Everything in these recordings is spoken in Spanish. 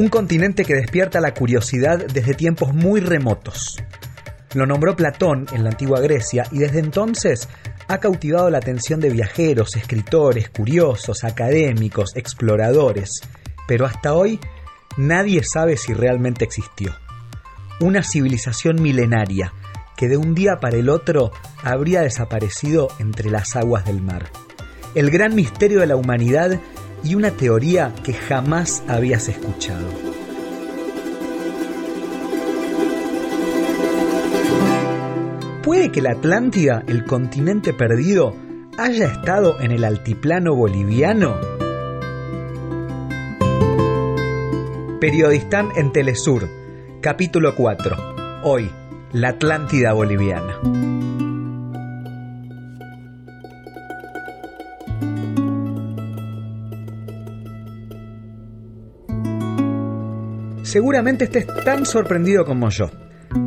Un continente que despierta la curiosidad desde tiempos muy remotos. Lo nombró Platón en la antigua Grecia y desde entonces ha cautivado la atención de viajeros, escritores, curiosos, académicos, exploradores, pero hasta hoy nadie sabe si realmente existió. Una civilización milenaria que de un día para el otro habría desaparecido entre las aguas del mar. El gran misterio de la humanidad y una teoría que jamás habías escuchado. ¿Puede que la Atlántida, el continente perdido, haya estado en el altiplano boliviano? Periodistán en Telesur, capítulo 4. Hoy, la Atlántida boliviana. Seguramente estés tan sorprendido como yo.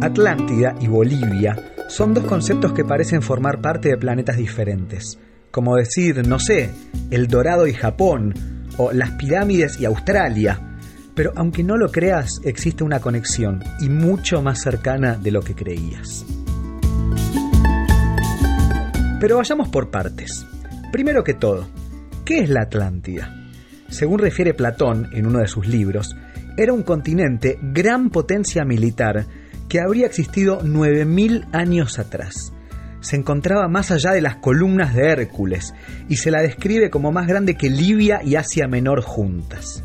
Atlántida y Bolivia son dos conceptos que parecen formar parte de planetas diferentes. Como decir, no sé, El Dorado y Japón, o las pirámides y Australia. Pero aunque no lo creas, existe una conexión y mucho más cercana de lo que creías. Pero vayamos por partes. Primero que todo, ¿qué es la Atlántida? Según refiere Platón en uno de sus libros, era un continente gran potencia militar que habría existido 9.000 años atrás. Se encontraba más allá de las columnas de Hércules y se la describe como más grande que Libia y Asia Menor juntas.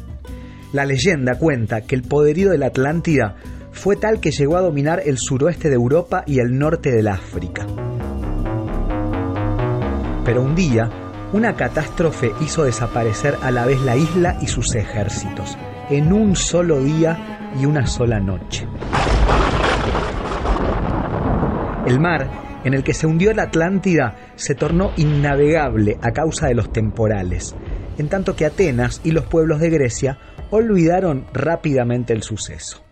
La leyenda cuenta que el poderío de la Atlántida fue tal que llegó a dominar el suroeste de Europa y el norte del África. Pero un día, una catástrofe hizo desaparecer a la vez la isla y sus ejércitos en un solo día y una sola noche. El mar en el que se hundió la Atlántida se tornó innavegable a causa de los temporales, en tanto que Atenas y los pueblos de Grecia olvidaron rápidamente el suceso.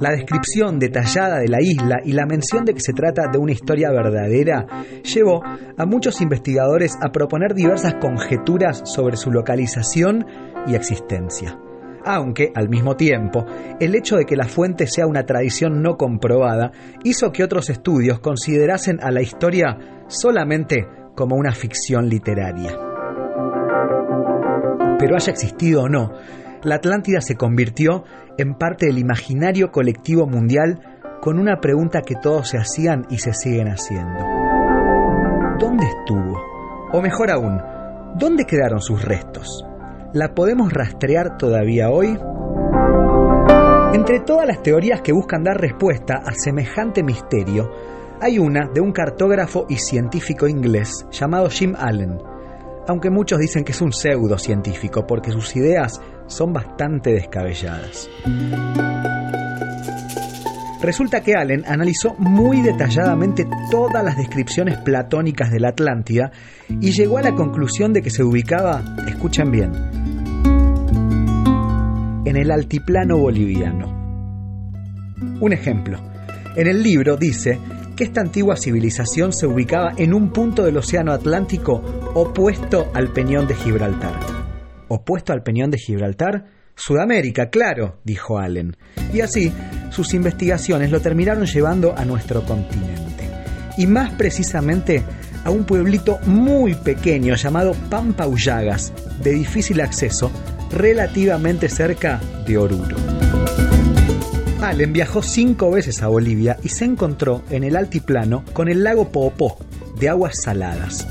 La descripción detallada de la isla y la mención de que se trata de una historia verdadera llevó a muchos investigadores a proponer diversas conjeturas sobre su localización y existencia. Aunque, al mismo tiempo, el hecho de que la fuente sea una tradición no comprobada hizo que otros estudios considerasen a la historia solamente como una ficción literaria. Pero haya existido o no, la Atlántida se convirtió en parte del imaginario colectivo mundial con una pregunta que todos se hacían y se siguen haciendo. ¿Dónde estuvo? O mejor aún, ¿dónde quedaron sus restos? ¿La podemos rastrear todavía hoy? Entre todas las teorías que buscan dar respuesta a semejante misterio, hay una de un cartógrafo y científico inglés llamado Jim Allen, aunque muchos dicen que es un pseudocientífico porque sus ideas son bastante descabelladas. Resulta que Allen analizó muy detalladamente todas las descripciones platónicas de la Atlántida y llegó a la conclusión de que se ubicaba, escuchen bien, en el altiplano boliviano. Un ejemplo, en el libro dice que esta antigua civilización se ubicaba en un punto del Océano Atlántico opuesto al Peñón de Gibraltar. ¿Opuesto al Peñón de Gibraltar? Sudamérica, claro, dijo Allen. Y así, sus investigaciones lo terminaron llevando a nuestro continente. Y más precisamente a un pueblito muy pequeño llamado Pampaullagas, de difícil acceso, relativamente cerca de Oruro. Allen viajó cinco veces a Bolivia y se encontró en el altiplano con el lago Popó, de aguas saladas.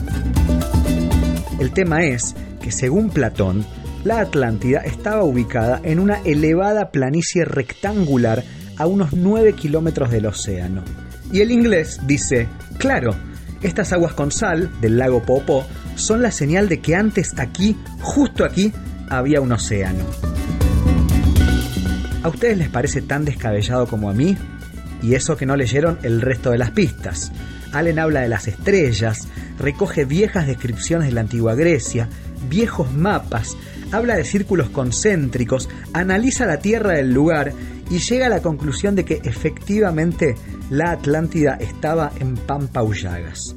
El tema es que, según Platón, la Atlántida estaba ubicada en una elevada planicie rectangular a unos 9 kilómetros del océano. Y el inglés dice, claro, estas aguas con sal del lago Popó son la señal de que antes aquí, justo aquí, había un océano. ¿A ustedes les parece tan descabellado como a mí? Y eso que no leyeron el resto de las pistas. Allen habla de las estrellas, recoge viejas descripciones de la antigua Grecia, viejos mapas, habla de círculos concéntricos, analiza la tierra del lugar y llega a la conclusión de que efectivamente la Atlántida estaba en Pampaullagas.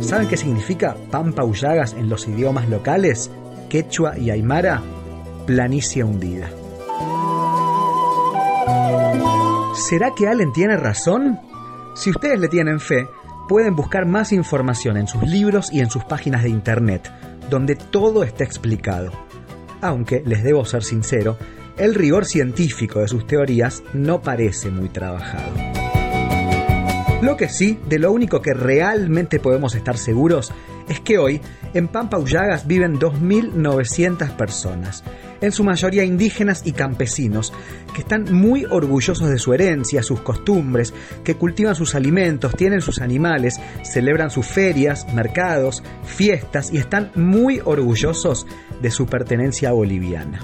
¿Saben qué significa Pampa Ullagas en los idiomas locales? Quechua y Aymara, planicie hundida. ¿Será que Allen tiene razón? Si ustedes le tienen fe, pueden buscar más información en sus libros y en sus páginas de internet, donde todo está explicado. Aunque, les debo ser sincero, el rigor científico de sus teorías no parece muy trabajado. Lo que sí, de lo único que realmente podemos estar seguros, es que hoy en Pampa Ullagas viven 2.900 personas, en su mayoría indígenas y campesinos, que están muy orgullosos de su herencia, sus costumbres, que cultivan sus alimentos, tienen sus animales, celebran sus ferias, mercados, fiestas y están muy orgullosos de su pertenencia boliviana.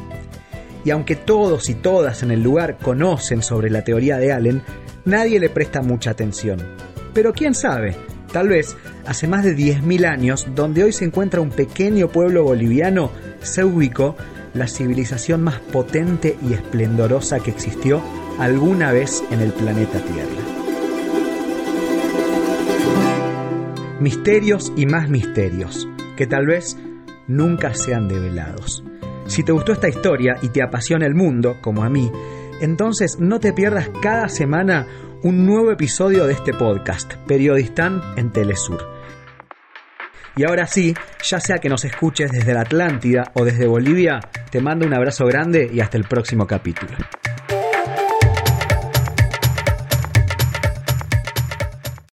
Y aunque todos y todas en el lugar conocen sobre la teoría de Allen, nadie le presta mucha atención. Pero quién sabe, tal vez hace más de 10.000 años, donde hoy se encuentra un pequeño pueblo boliviano, se ubicó la civilización más potente y esplendorosa que existió alguna vez en el planeta Tierra. Misterios y más misterios, que tal vez nunca sean develados. Si te gustó esta historia y te apasiona el mundo, como a mí, entonces no te pierdas cada semana un nuevo episodio de este podcast, Periodistán en Telesur. Y ahora sí, ya sea que nos escuches desde la Atlántida o desde Bolivia, te mando un abrazo grande y hasta el próximo capítulo.